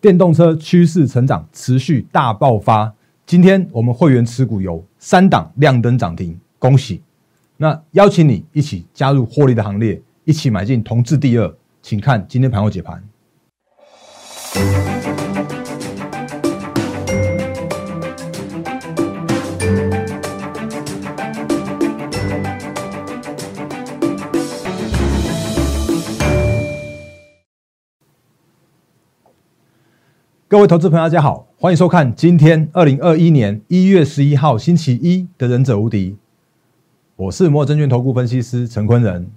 电动车趋势成长持续大爆发。今天我们会员持股有三档亮灯涨停，恭喜！那邀请你一起加入获利的行列，一起买进同志第二，请看今天盘后解盘。各位投资朋友，大家好，欢迎收看今天二零二一年一月十一号星期一的《忍者无敌》。我是摩尔证券投顾分析师陈坤仁。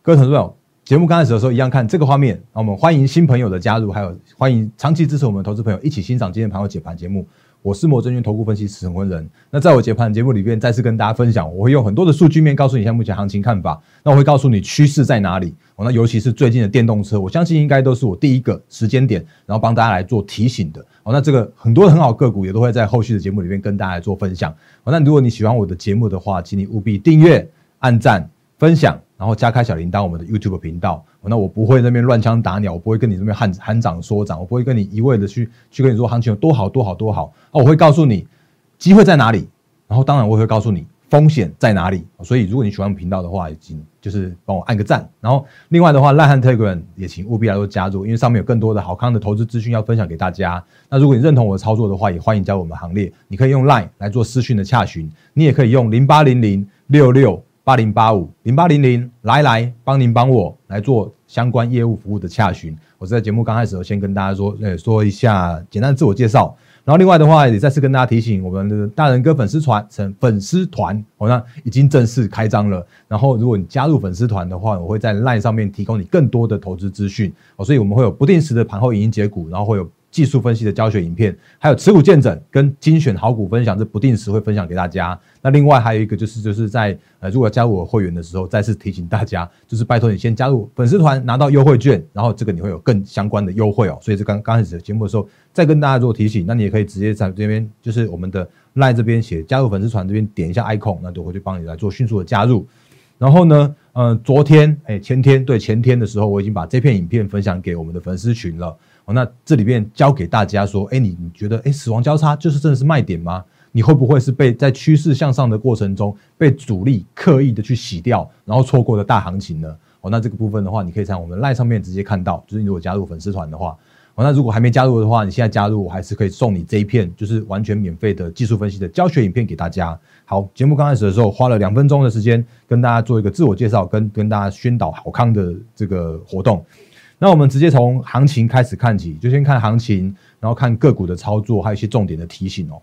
各位投资朋友，节目刚开始的时候一样看这个画面，那我们欢迎新朋友的加入，还有欢迎长期支持我们的投资朋友一起欣赏今天盘后解盘节目。我是摩证券投顾分析师陈坤仁。那在我解盘节目里面，再次跟大家分享，我会用很多的数据面告诉你现在目前行情看法。那我会告诉你趋势在哪里。哦，那尤其是最近的电动车，我相信应该都是我第一个时间点，然后帮大家来做提醒的。哦，那这个很多很好个股也都会在后续的节目里面跟大家来做分享。哦，那如果你喜欢我的节目的话，请你务必订阅、按赞、分享，然后加开小铃铛，我们的 YouTube 频道。那我不会那边乱枪打鸟，我不会跟你这边喊喊涨说涨，我不会跟你一味的去去跟你说行情有多好多好多好啊！我会告诉你机会在哪里，然后当然我会告诉你风险在哪里。所以如果你喜欢频道的话，请就是帮我按个赞。然后另外的话，赖汉 Telegram 也请务必来做加入，因为上面有更多的好康的投资资讯要分享给大家。那如果你认同我的操作的话，也欢迎加入我们行列。你可以用 Line 来做私讯的洽询，你也可以用零八零零六六。八零八五零八零零来来帮您帮我来做相关业务服务的洽询。我是在节目刚开始，先跟大家说，呃，说一下简单的自我介绍。然后另外的话，也再次跟大家提醒，我们的大人哥粉丝团成粉丝团，好像已经正式开张了。然后如果你加入粉丝团的话，我会在 LINE 上面提供你更多的投资资讯。哦，所以我们会有不定时的盘后影音解股，然后会有。技术分析的教学影片，还有持股见证跟精选好股分享，这不定时会分享给大家。那另外还有一个就是，就是在呃，如果加入我会员的时候，再次提醒大家，就是拜托你先加入粉丝团，拿到优惠券，然后这个你会有更相关的优惠哦。所以这刚刚开始节目的时候，再跟大家做提醒。那你也可以直接在这边，就是我们的 LINE 这边写加入粉丝团这边点一下 icon，那就会去帮你来做迅速的加入。然后呢，嗯，昨天哎前天对前天的时候，我已经把这片影片分享给我们的粉丝群了。哦，那这里边教给大家说，哎，你你觉得，哎，死亡交叉就是真的是卖点吗？你会不会是被在趋势向上的过程中被主力刻意的去洗掉，然后错过了大行情呢？哦，那这个部分的话，你可以在我们赖上面直接看到，就是你如果加入粉丝团的话，哦，那如果还没加入的话，你现在加入，我还是可以送你这一片，就是完全免费的技术分析的教学影片给大家。好，节目刚开始的时候花了两分钟的时间跟大家做一个自我介绍，跟跟大家宣导好康的这个活动。那我们直接从行情开始看起，就先看行情，然后看个股的操作，还有一些重点的提醒哦。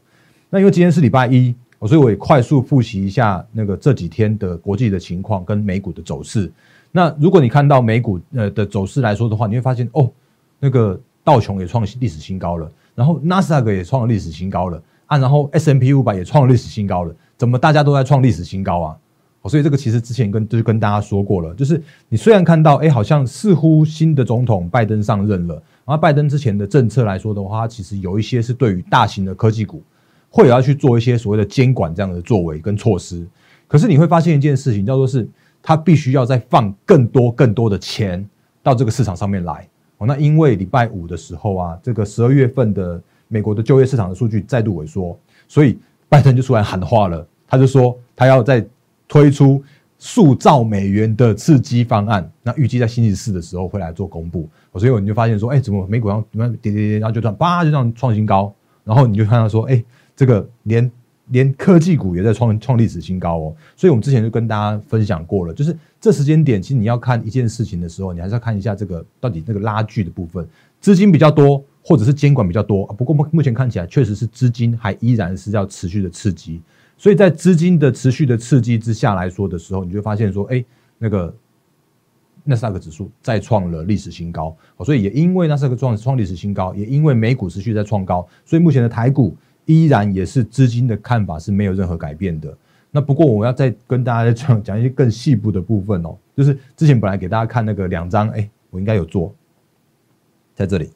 那因为今天是礼拜一，所以我也快速复习一下那个这几天的国际的情况跟美股的走势。那如果你看到美股呃的走势来说的话，你会发现哦，那个道琼也创历史新高了，然后纳斯达克也创历史新高了啊，然后 S M P 五百也创历史新高了，怎么大家都在创历史新高啊？所以这个其实之前跟就是跟大家说过了，就是你虽然看到哎，好像似乎新的总统拜登上任了，然后拜登之前的政策来说的话，其实有一些是对于大型的科技股会有要去做一些所谓的监管这样的作为跟措施。可是你会发现一件事情，叫做是他必须要再放更多更多的钱到这个市场上面来。哦，那因为礼拜五的时候啊，这个十二月份的美国的就业市场的数据再度萎缩，所以拜登就出来喊话了，他就说他要在推出数兆美元的刺激方案，那预计在星期四的时候会来做公布。所以你就发现说，哎，怎么美股上怎么跌跌跌，然后就这样叭就这样创新高，然后你就看到说，哎，这个连连科技股也在创创历史新高哦。所以我们之前就跟大家分享过了，就是这时间点，其实你要看一件事情的时候，你还是要看一下这个到底那个拉锯的部分，资金比较多，或者是监管比较多。不过目目前看起来，确实是资金还依然是要持续的刺激。所以在资金的持续的刺激之下来说的时候，你就发现说，哎，那个纳斯达克指数再创了历史新高。所以也因为纳斯达克创创历史新高，也因为美股持续在创高，所以目前的台股依然也是资金的看法是没有任何改变的。那不过我要再跟大家讲讲一些更细部的部分哦，就是之前本来给大家看那个两张，哎，我应该有做在这里。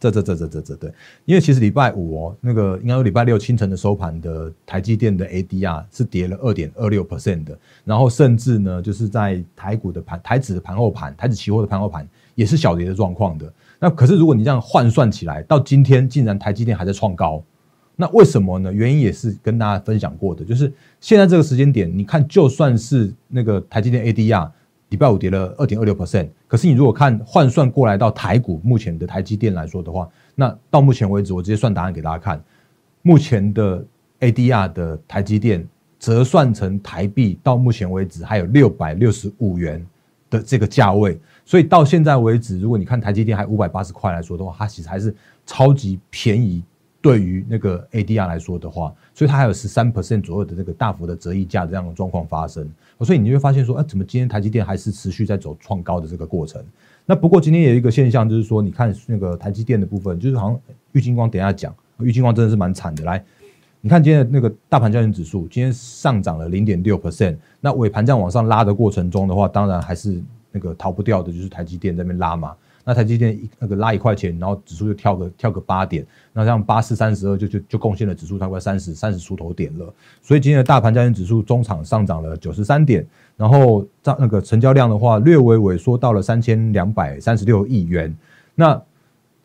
这这这这这这这对，因为其实礼拜五哦，那个应该有礼拜六清晨的收盘的台积电的 ADR 是跌了二点二六 percent 的，然后甚至呢，就是在台股的盘台指的盘后盘台指期货的盘后盘也是小跌的状况的。那可是如果你这样换算起来，到今天竟然台积电还在创高，那为什么呢？原因也是跟大家分享过的，就是现在这个时间点，你看就算是那个台积电 ADR 礼拜五跌了二点二六 percent，可是你如果看换算过来到台股目前的台积电来说的话，那到目前为止，我直接算答案给大家看，目前的 ADR 的台积电折算成台币，到目前为止还有六百六十五元的这个价位。所以到现在为止，如果你看台积电还五百八十块来说的话，它其实还是超级便宜。对于那个 ADR 来说的话，所以它还有十三 percent 左右的这个大幅的折溢价这样的状况发生。所以你就会发现说，哎，怎么今天台积电还是持续在走创高的这个过程？那不过今天有一个现象，就是说，你看那个台积电的部分，就是好像玉金光等下讲，玉金光真的是蛮惨的。来，你看今天的那个大盘交易指数，今天上涨了零点六 percent。那尾盘这样往上拉的过程中的话，当然还是。那个逃不掉的就是台积电那边拉嘛，那台积电一那个拉一块钱，然后指数就跳个跳个八点，那这样八四三十二就就就贡献了指数大概三十三十出头点了，所以今天的大盘加权指数中场上涨了九十三点，然后在那个成交量的话略微萎缩到了三千两百三十六亿元，那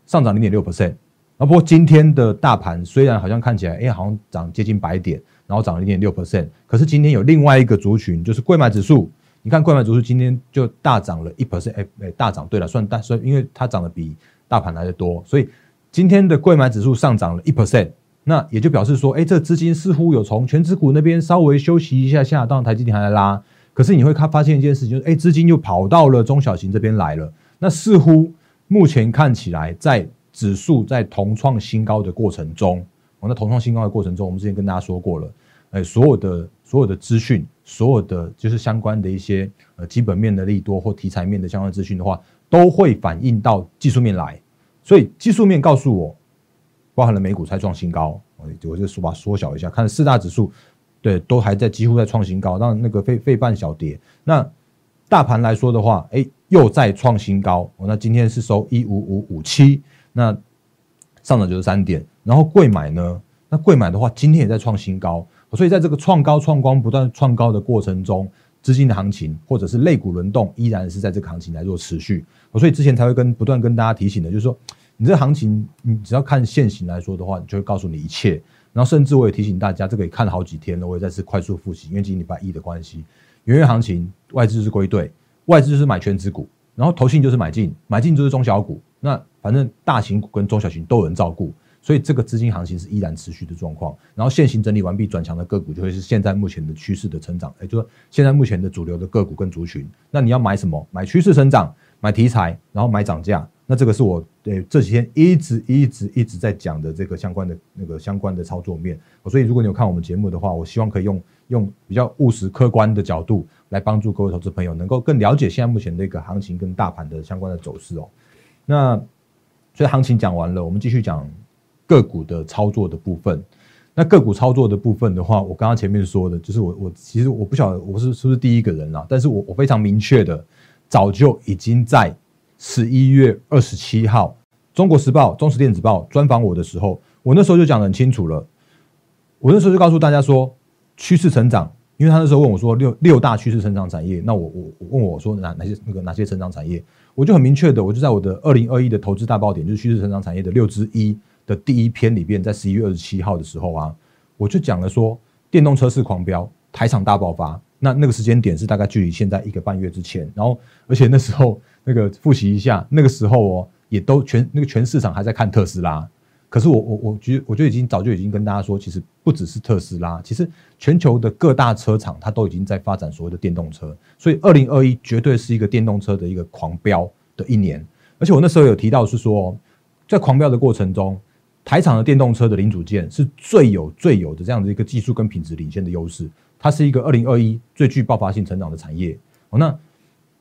上涨零点六 percent，啊不过今天的大盘虽然好像看起来哎好像涨接近百点，然后涨了零点六 percent，可是今天有另外一个族群就是贵买指数。你看，贵买指数今天就大涨了一 percent，哎哎，大涨。对了，算大，所以因为它涨得比大盘来的多，所以今天的贵买指数上涨了一 percent，那也就表示说，哎，这资金似乎有从全指股那边稍微休息一下下，当台积电还在拉，可是你会看发现一件事情，就是哎，资金又跑到了中小型这边来了。那似乎目前看起来，在指数在同创新高的过程中，我那同创新高的过程中，我们之前跟大家说过了，哎，所有的所有的资讯。所有的就是相关的一些呃基本面的利多或题材面的相关资讯的话，都会反映到技术面来。所以技术面告诉我，包含了美股才创新高，我我就说把缩小一下，看四大指数，对，都还在几乎在创新高。让那个费费半小跌。那大盘来说的话，哎，又在创新高。那今天是收一五五五七，那上涨九十三点。然后贵买呢？那贵买的话，今天也在创新高。所以在这个创高创光不断创高的过程中，资金的行情或者是类股轮动依然是在这个行情来做持续。所以之前才会跟不断跟大家提醒的，就是说你这行情，你只要看现行来说的话，你就会告诉你一切。然后甚至我也提醒大家，这个也看了好几天了，我也再次快速复习，因为今天礼拜一的关系，元月行情外资是归队，外资就是买全指股，然后投信就是买进，买进就是中小股，那反正大型股跟中小型都有人照顾。所以这个资金行情是依然持续的状况，然后现行整理完毕转强的个股就会是现在目前的趋势的成长，也就是现在目前的主流的个股跟族群。那你要买什么？买趋势成长，买题材，然后买涨价。那这个是我对这几天一直一直一直在讲的这个相关的那个相关的操作面。所以如果你有看我们节目的话，我希望可以用用比较务实客观的角度来帮助各位投资朋友能够更了解现在目前的一个行情跟大盘的相关的走势哦。那所以行情讲完了，我们继续讲。个股的操作的部分，那个股操作的部分的话，我刚刚前面说的，就是我我其实我不晓得我是是不是第一个人啦，但是我我非常明确的，早就已经在十一月二十七号，《中国时报》《中时电子报》专访我的时候，我那时候就讲得很清楚了，我那时候就告诉大家说，趋势成长，因为他那时候问我说六六大趋势成长产业，那我我问我说哪哪些那个哪些成长产业，我就很明确的，我就在我的二零二一的投资大爆点，就是趋势成长产业的六之一。的第一篇里边，在十一月二十七号的时候啊，我就讲了说，电动车是狂飙，台场大爆发。那那个时间点是大概距离现在一个半月之前，然后而且那时候那个复习一下，那个时候哦，也都全那个全市场还在看特斯拉。可是我我我觉得，我就已经早就已经跟大家说，其实不只是特斯拉，其实全球的各大车厂它都已经在发展所谓的电动车。所以二零二一绝对是一个电动车的一个狂飙的一年。而且我那时候有提到是说，在狂飙的过程中。台厂的电动车的零组件是最有最有的这样的一个技术跟品质领先的优势，它是一个二零二一最具爆发性成长的产业。哦，那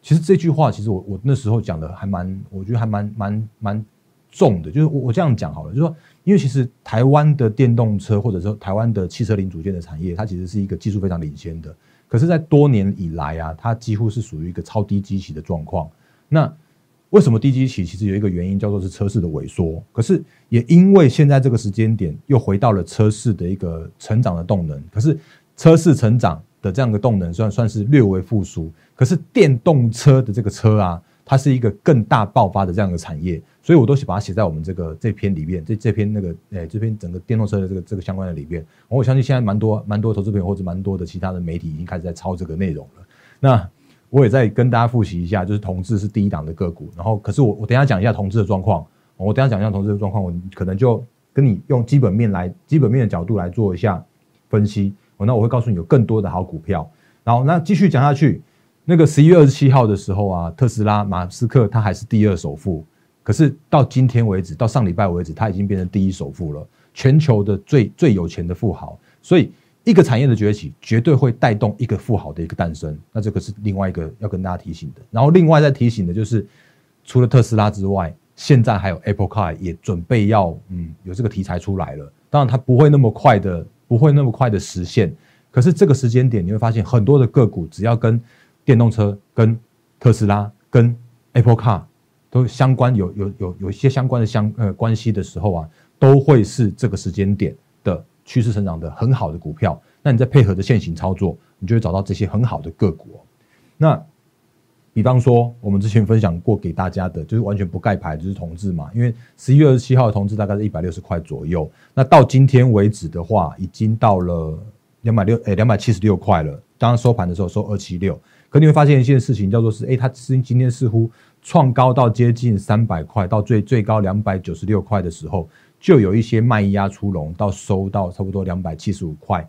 其实这句话其实我我那时候讲的还蛮，我觉得还蛮蛮蛮重的，就是我我这样讲好了，就是说，因为其实台湾的电动车或者说台湾的汽车零组件的产业，它其实是一个技术非常领先的，可是，在多年以来啊，它几乎是属于一个超低基期的状况。那为什么低基期？其实有一个原因叫做是车市的萎缩。可是也因为现在这个时间点又回到了车市的一个成长的动能。可是车市成长的这样的动能算算是略微复苏。可是电动车的这个车啊，它是一个更大爆发的这样的产业，所以我都把它写在我们这个这篇里面，这这篇那个诶这篇整个电动车的这个这个相关的里面。我相信现在蛮多蛮多投资朋友或者蛮多的其他的媒体已经开始在抄这个内容了。那我也在跟大家复习一下，就是同志是第一档的个股，然后可是我我等下讲一下同志的状况，我等下讲一下同志的状况，我可能就跟你用基本面来基本面的角度来做一下分析。哦，那我会告诉你有更多的好股票。然后那继续讲下去，那个十一月二十七号的时候啊，特斯拉马斯克他还是第二首富，可是到今天为止，到上礼拜为止，他已经变成第一首富了，全球的最最有钱的富豪。所以一个产业的崛起，绝对会带动一个富豪的一个诞生。那这个是另外一个要跟大家提醒的。然后另外再提醒的就是，除了特斯拉之外，现在还有 Apple Car 也准备要嗯有这个题材出来了。当然它不会那么快的。不会那么快的实现，可是这个时间点你会发现很多的个股，只要跟电动车、跟特斯拉、跟 Apple Car 都相关，有有有有一些相关的相呃关系的时候啊，都会是这个时间点趋势成长的很好的股票。那你再配合着现行操作，你就会找到这些很好的个股。那比方说，我们之前分享过给大家的，就是完全不盖牌，就是同志嘛。因为十一月二十七号的同志大概是一百六十块左右，那到今天为止的话，已经到了两百六，诶，两百七十六块了。当然收盘的时候收二七六，可你会发现一件事情，叫做是，诶，它今今天似乎创高到接近三百块，到最最高两百九十六块的时候，就有一些卖压出笼，到收到差不多两百七十五块，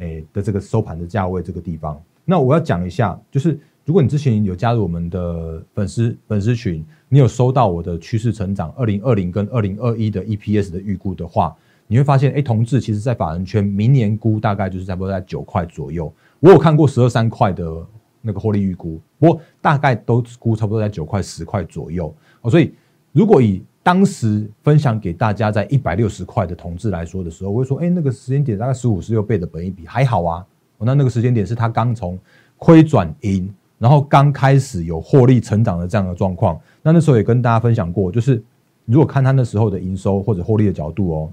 诶的这个收盘的价位这个地方。那我要讲一下，就是。如果你之前有加入我们的粉丝粉丝群，你有收到我的趋势成长二零二零跟二零二一的 EPS 的预估的话，你会发现，哎，同志其实在法人圈明年估大概就是差不多在九块左右。我有看过十二三块的那个获利预估，不过大概都估差不多在九块十块左右。哦，所以如果以当时分享给大家在一百六十块的同志来说的时候，我会说，哎，那个时间点大概十五十六倍的本益比还好啊。那那个时间点是他刚从亏转盈。然后刚开始有获利成长的这样的状况，那那时候也跟大家分享过，就是如果看他那时候的营收或者获利的角度哦，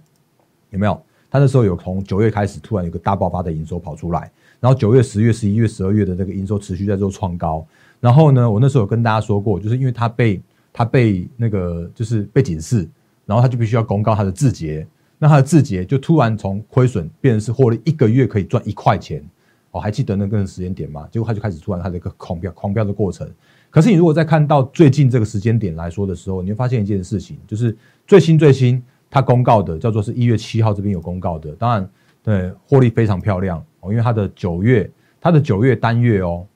有没有？他那时候有从九月开始突然有个大爆发的营收跑出来，然后九月、十月、十一月、十二月的那个营收持续在做创高。然后呢，我那时候有跟大家说过，就是因为他被他被那个就是被警示，然后他就必须要公告他的字节，那他的字节就突然从亏损变成是获利，一个月可以赚一块钱。哦，还记得那个时间点吗？结果他就开始突然他的一个狂飙、狂飙的过程。可是你如果再看到最近这个时间点来说的时候，你会发现一件事情，就是最新最新他公告的叫做是一月七号这边有公告的，当然对获利非常漂亮哦，因为它的九月它的九月单月哦，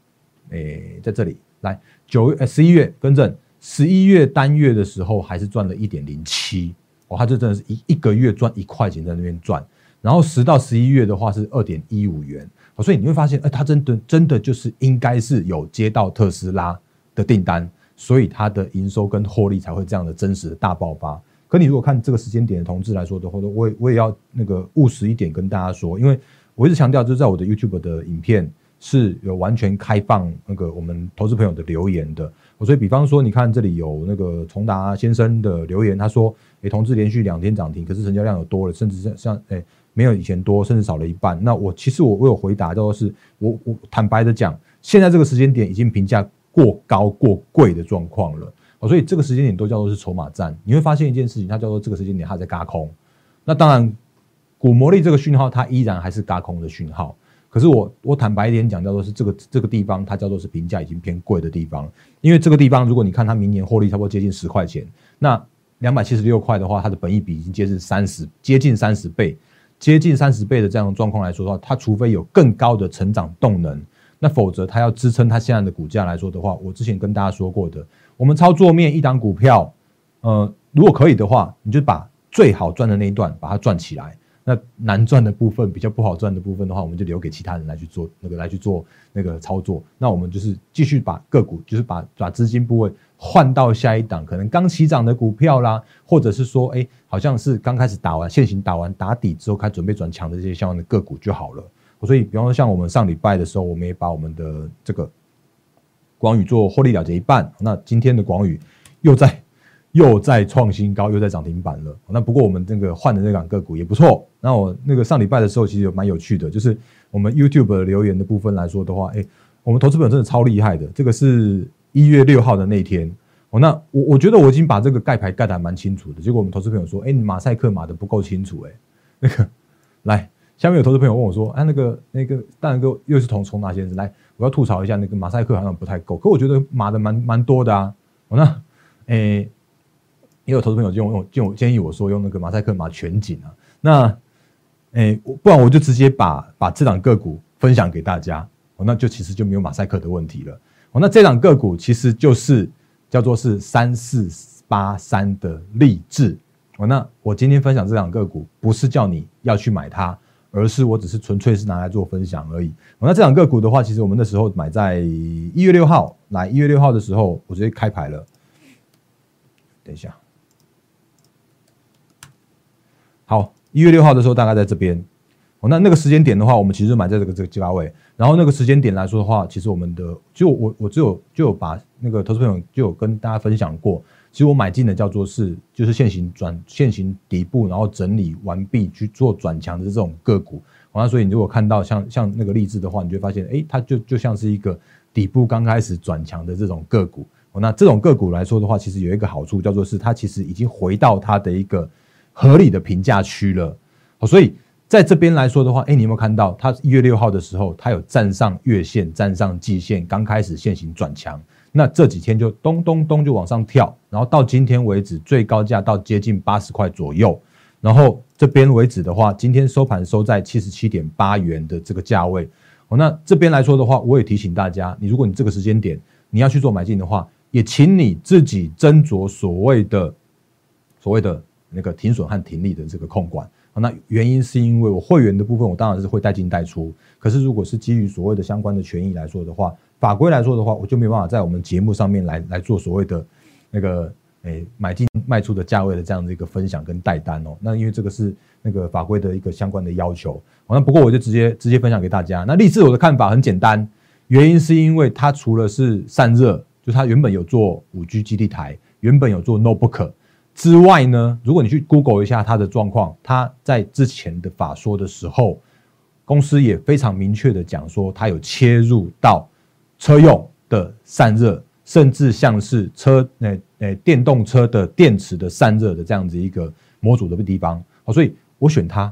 诶在这里来九月十一月更正十一月单月的时候还是赚了一点零七哦，它就真的是一一个月赚一块钱在那边赚，然后十到十一月的话是二点一五元。所以你会发现，哎，他真的真的就是应该是有接到特斯拉的订单，所以它的营收跟获利才会这样的真实的大爆发。可你如果看这个时间点的同志来说的话，我也我也要那个务实一点跟大家说，因为我一直强调，就是在我的 YouTube 的影片是有完全开放那个我们投资朋友的留言的。所以，比方说，你看这里有那个崇达先生的留言，他说，哎，同志连续两天涨停，可是成交量有多了，甚至像像哎。没有以前多，甚至少了一半。那我其实我我有回答，就是我我坦白的讲，现在这个时间点已经评价过高过贵的状况了。哦，所以这个时间点都叫做是筹码战。你会发现一件事情，它叫做这个时间点它在嘎空。那当然，股魔力这个讯号它依然还是嘎空的讯号。可是我我坦白一点讲，叫做是这个这个地方它叫做是评价已经偏贵的地方。因为这个地方如果你看它明年获利差不多接近十块钱，那两百七十六块的话，它的本益比已经接近三十接近三十倍。接近三十倍的这样的状况来说的话，它除非有更高的成长动能，那否则它要支撑它现在的股价来说的话，我之前跟大家说过的，我们操作面一档股票，呃，如果可以的话，你就把最好赚的那一段把它赚起来。那难赚的部分，比较不好赚的部分的话，我们就留给其他人来去做那个来去做那个操作。那我们就是继续把个股，就是把把资金部位换到下一档，可能刚起涨的股票啦，或者是说，哎，好像是刚开始打完现行打完打底之后，开始准备转强的这些相关的个股就好了。所以，比方说像我们上礼拜的时候，我们也把我们的这个广宇做获利了结一半。那今天的广宇又在。又在创新高，又在涨停板了。那不过我们这个换的那两个股也不错。那我那个上礼拜的时候，其实有蛮有趣的，就是我们 YouTube 留言的部分来说的话，哎，我们投资本真的超厉害的。这个是一月六号的那天，哦，那我我觉得我已经把这个盖牌盖的蛮清楚的，结果我们投资朋友说，哎，你马赛克码的不够清楚，哎，那个来，下面有投资朋友问我说，哎，那个那个大然哥又是从从哪先生来，我要吐槽一下，那个马赛克好像不太够，可我觉得码的蛮蛮多的啊，哦，那，哎，也有投资朋友就用就建议我说用那个马赛克码全景啊，那，哎，不然我就直接把把这档个股分享给大家，哦，那就其实就没有马赛克的问题了。哦，那这档个股其实就是叫做是三四八三的励志。哦，那我今天分享这档个股，不是叫你要去买它，而是我只是纯粹是拿来做分享而已。哦，那这档个股的话，其实我们那时候买在一月六号，来一月六号的时候，我直接开牌了。等一下，好，一月六号的时候大概在这边。哦，那那个时间点的话，我们其实买在这个这个价位。然后那个时间点来说的话，其实我们的就我我只有就有把那个投资朋友就有跟大家分享过，其实我买进的叫做是就是现行转现行底部，然后整理完毕去做转强的这种个股。那所以你如果看到像像那个例子的话，你就会发现，哎，它就就像是一个底部刚开始转强的这种个股。哦那这种个股来说的话，其实有一个好处叫做是它其实已经回到它的一个合理的评价区了。好，所以。在这边来说的话，哎，你有没有看到它一月六号的时候，它有站上月线、站上季线，刚开始线型转强，那这几天就咚咚咚就往上跳，然后到今天为止，最高价到接近八十块左右，然后这边为止的话，今天收盘收在七十七点八元的这个价位。哦，那这边来说的话，我也提醒大家，你如果你这个时间点你要去做买进的话，也请你自己斟酌所谓的所谓的那个停损和停利的这个控管。那原因是因为我会员的部分，我当然是会带进带出。可是如果是基于所谓的相关的权益来说的话，法规来说的话，我就没办法在我们节目上面来来做所谓的那个诶买进卖出的价位的这样的一个分享跟带单哦。那因为这个是那个法规的一个相关的要求。那不过我就直接直接分享给大家。那励志我的看法很简单，原因是因为它除了是散热，就它原本有做五 G 基地台，原本有做 Notebook。之外呢，如果你去 Google 一下它的状况，它在之前的法说的时候，公司也非常明确的讲说，它有切入到车用的散热，甚至像是车诶诶电动车的电池的散热的这样子一个模组的地方。好，所以我选它，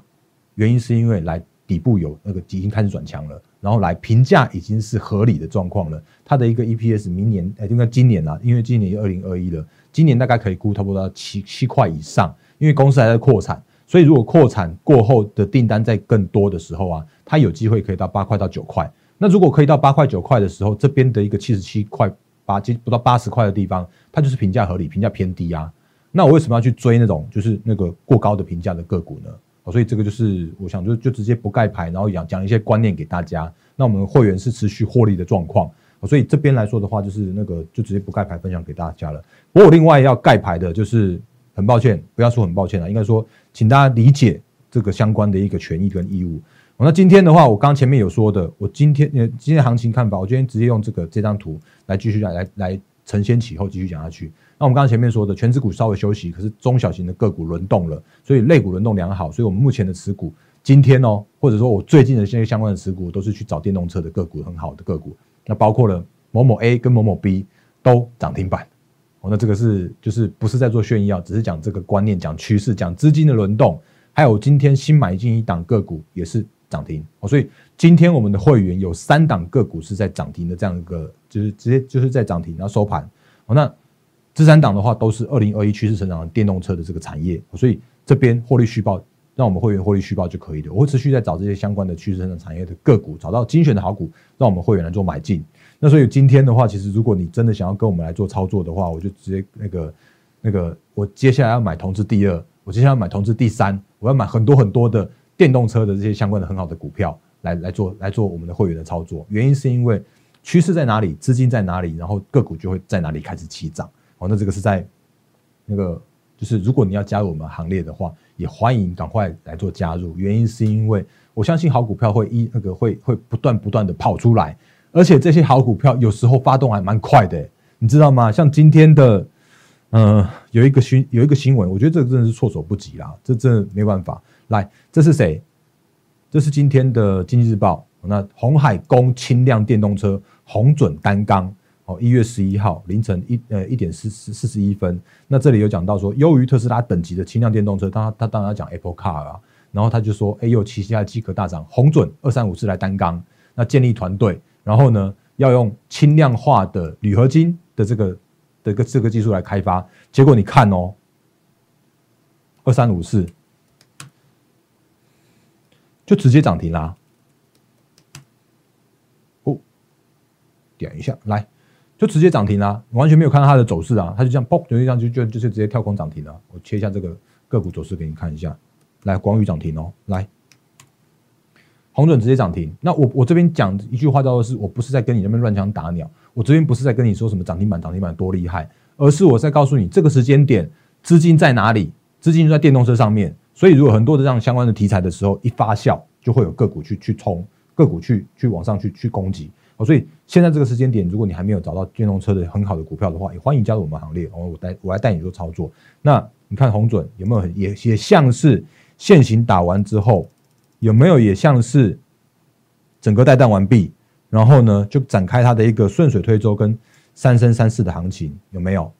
原因是因为来底部有那个已经开始转强了，然后来评价已经是合理的状况了。它的一个 EPS 明年诶应该今年啦，因为今年二零二一了。今年大概可以估差不多到七七块以上，因为公司还在扩产，所以如果扩产过后的订单在更多的时候啊，它有机会可以到八块到九块。那如果可以到八块九块的时候，这边的一个七十七块八，接不到八十块的地方，它就是评价合理，评价偏低啊。那我为什么要去追那种就是那个过高的评价的个股呢？哦所以这个就是我想就就直接不盖牌，然后讲讲一些观念给大家。那我们会员是持续获利的状况。所以这边来说的话，就是那个就直接不盖牌分享给大家了。不过另外要盖牌的，就是很抱歉，不要说很抱歉了，应该说，请大家理解这个相关的一个权益跟义务。那今天的话，我刚前面有说的，我今天呃今天行情看法，我今天直接用这个这张图来继续来来来承先启后继续讲下去。那我们刚刚前面说的，全指股稍微休息，可是中小型的个股轮动了，所以类股轮动良好，所以我们目前的持股今天哦，或者说我最近的这些相关的持股，都是去找电动车的个股很好的个股。那包括了某某 A 跟某某 B 都涨停板，哦，那这个是就是不是在做炫耀，只是讲这个观念、讲趋势、讲资金的轮动，还有今天新买进一档个股也是涨停，哦，所以今天我们的会员有三档个股是在涨停的这样一个，就是直接就是在涨停，然后收盘，哦，那这三档的话都是二零二一趋势成长的电动车的这个产业，所以这边获利续报。让我们会员获利续报就可以了。我会持续在找这些相关的趋势成长产业的个股，找到精选的好股，让我们会员来做买进。那所以今天的话，其实如果你真的想要跟我们来做操作的话，我就直接那个那个，我接下来要买同志第二，我接下来要买同志第三，我要买很多很多的电动车的这些相关的很好的股票来来做来做我们的会员的操作。原因是因为趋势在哪里，资金在哪里，然后个股就会在哪里开始起涨。哦，那这个是在那个。就是如果你要加入我们行列的话，也欢迎赶快来做加入。原因是因为我相信好股票会一那个会会不断不断的跑出来，而且这些好股票有时候发动还蛮快的，你知道吗？像今天的，嗯，有一个新有一个新闻，我觉得这真的是措手不及啦，这真的没办法。来，这是谁？这是今天的经济日报。那红海公轻量电动车，红准单缸。哦，一月十一号凌晨一呃一点四四四十一分，那这里有讲到说，优于特斯拉等级的轻量电动车，他他当然要讲 Apple Car 啊，然后他就说，哎呦，旗下机壳大涨，红准二三五四来单缸，那建立团队，然后呢，要用轻量化的铝合金的这个的个这个技术来开发，结果你看哦，二三五四就直接涨停啦，哦，点一下来。就直接涨停啦，完全没有看到它的走势啊，它就这样嘣，就这样就就就是直接跳空涨停了。我切一下这个个股走势给你看一下，来，广宇涨停哦，来，红准直接涨停。那我我这边讲一句话叫做是，我不是在跟你那边乱枪打鸟，我这边不是在跟你说什么涨停板涨停板多厉害，而是我在告诉你这个时间点资金在哪里，资金就在电动车上面。所以如果很多的这样相关的题材的时候一发酵，就会有个股去去冲，个股去去往上去去攻击。哦所以现在这个时间点，如果你还没有找到电动车的很好的股票的话，也欢迎加入我们行列。哦，我带我来带你做操作。那你看红准有没有也也像是现行打完之后，有没有也像是整个带弹完毕，然后呢就展开它的一个顺水推舟跟三升三四的行情有没有？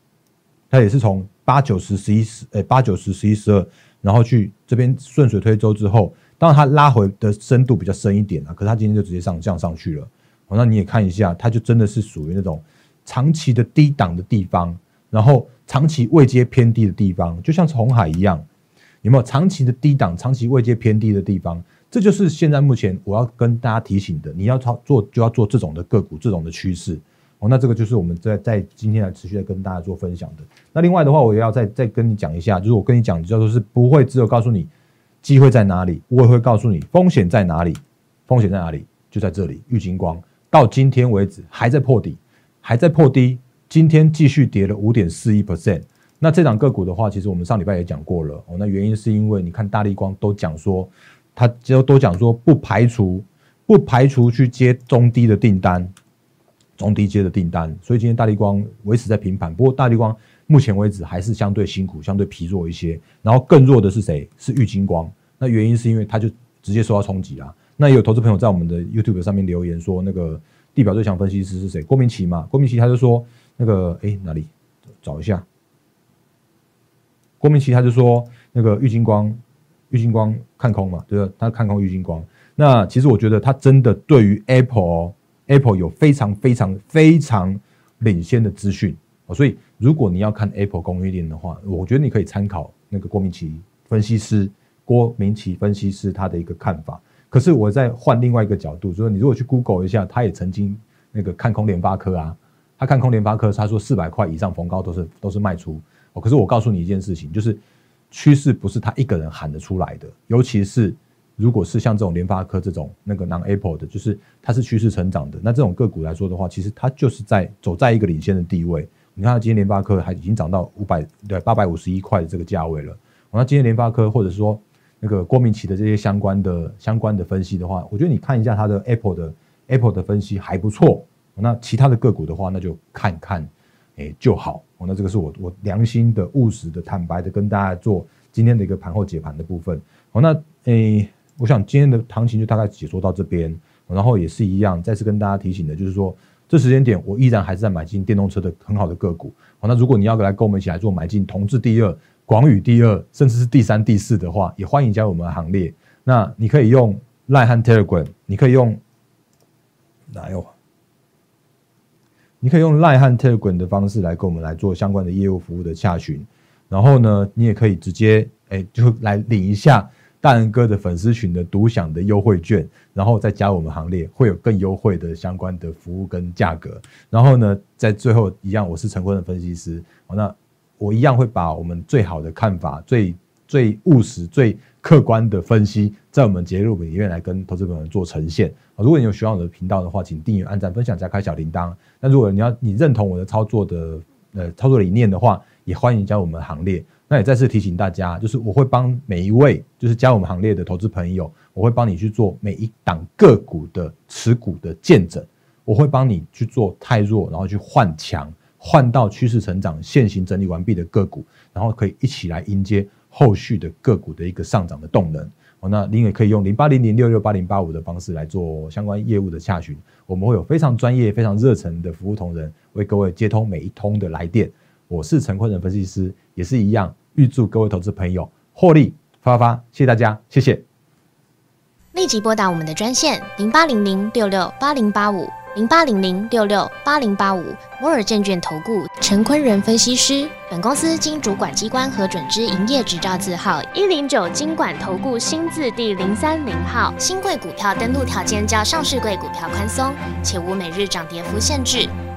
它也是从八九十十一十诶八九十十一十二，然后去这边顺水推舟之后，当然它拉回的深度比较深一点啊，可是它今天就直接上降上去了。那你也看一下，它就真的是属于那种长期的低档的地方，然后长期位阶偏低的地方，就像红海一样，有没有长期的低档、长期位阶偏低的地方？这就是现在目前我要跟大家提醒的，你要操做就要做这种的个股，这种的趋势。哦，那这个就是我们在在今天来持续的跟大家做分享的。那另外的话，我也要再再跟你讲一下，就是我跟你讲叫做是不会只有告诉你机会在哪里，我也会告诉你风险在哪里。风险在哪里？就在这里，玉金光。到今天为止还在破底，还在破低。今天继续跌了五点四一 percent。那这档个股的话，其实我们上礼拜也讲过了哦。那原因是因为你看大力光都讲说，他就都讲说不排除不排除去接中低的订单，中低阶的订单。所以今天大力光维持在平盘。不过大力光目前为止还是相对辛苦，相对疲弱一些。然后更弱的是谁？是玉金光。那原因是因为它就直接受到冲击啦。那也有投资朋友在我们的 YouTube 上面留言说，那个地表最强分析师是谁？郭明奇嘛？郭明奇他就说，那个哎哪里找一下？郭明奇他就说，那个玉金光，玉金光看空嘛，对吧？他看空玉金光。那其实我觉得他真的对于 Apple Apple 有非常非常非常领先的资讯哦。所以如果你要看 Apple 供应链的话，我觉得你可以参考那个郭明奇分析师，郭明奇分析师他的一个看法。可是我再换另外一个角度，就是你如果去 Google 一下，他也曾经那个看空联发科啊，他看空联发科，他说四百块以上逢高都是都是卖出。哦，可是我告诉你一件事情，就是趋势不是他一个人喊得出来的，尤其是如果是像这种联发科这种那个 non Apple 的，就是它是趋势成长的，那这种个股来说的话，其实它就是在走在一个领先的地位。你看，今天联发科还已经涨到五百对八百五十一块的这个价位了。那今天联发科或者说。那个郭明奇的这些相关的相关的分析的话，我觉得你看一下他的 Apple 的 Apple 的分析还不错。那其他的个股的话，那就看看，哎就好。那这个是我我良心的、务实的、坦白的跟大家做今天的一个盘后解盘的部分。好，那诶，我想今天的行情就大概解说到这边。然后也是一样，再次跟大家提醒的，就是说这时间点我依然还是在买进电动车的很好的个股。好，那如果你要来跟我们一起来做买进同志第二。广宇第二，甚至是第三、第四的话，也欢迎加入我们的行列。那你可以用 Line 和 Telegram，你可以用哪有？你可以用 Line 和 Telegram 的方式来跟我们来做相关的业务服务的洽询。然后呢，你也可以直接哎，就来领一下大人哥的粉丝群的独享的优惠券，然后再加我们行列，会有更优惠的相关的服务跟价格。然后呢，在最后一样，我是陈坤的分析师。那。我一样会把我们最好的看法、最最务实、最客观的分析，在我们节目里面来跟投资朋友做呈现。如果你有喜欢我的频道的话，请订阅、按赞、分享加开小铃铛。那如果你要你认同我的操作的呃操作理念的话，也欢迎加入我们行列。那也再次提醒大家，就是我会帮每一位就是加入我们行列的投资朋友，我会帮你去做每一档个股的持股的见证，我会帮你去做太弱，然后去换强。换到趋势成长、现行整理完毕的个股，然后可以一起来迎接后续的个股的一个上涨的动能。哦，那您也可以用零八零零六六八零八五的方式来做相关业务的洽询，我们会有非常专业、非常热忱的服务同仁为各位接通每一通的来电。我是陈坤仁分析师，也是一样，预祝各位投资朋友获利发发，谢谢大家，谢谢。立即拨打我们的专线零八零零六六八零八五零八零零六六八零八五摩尔证券投顾陈坤仁分析师。本公司经主管机关核准之营业执照字号一零九金管投顾新字第零三零号。新贵股票登录条件较上市贵股票宽松，且无每日涨跌幅限制。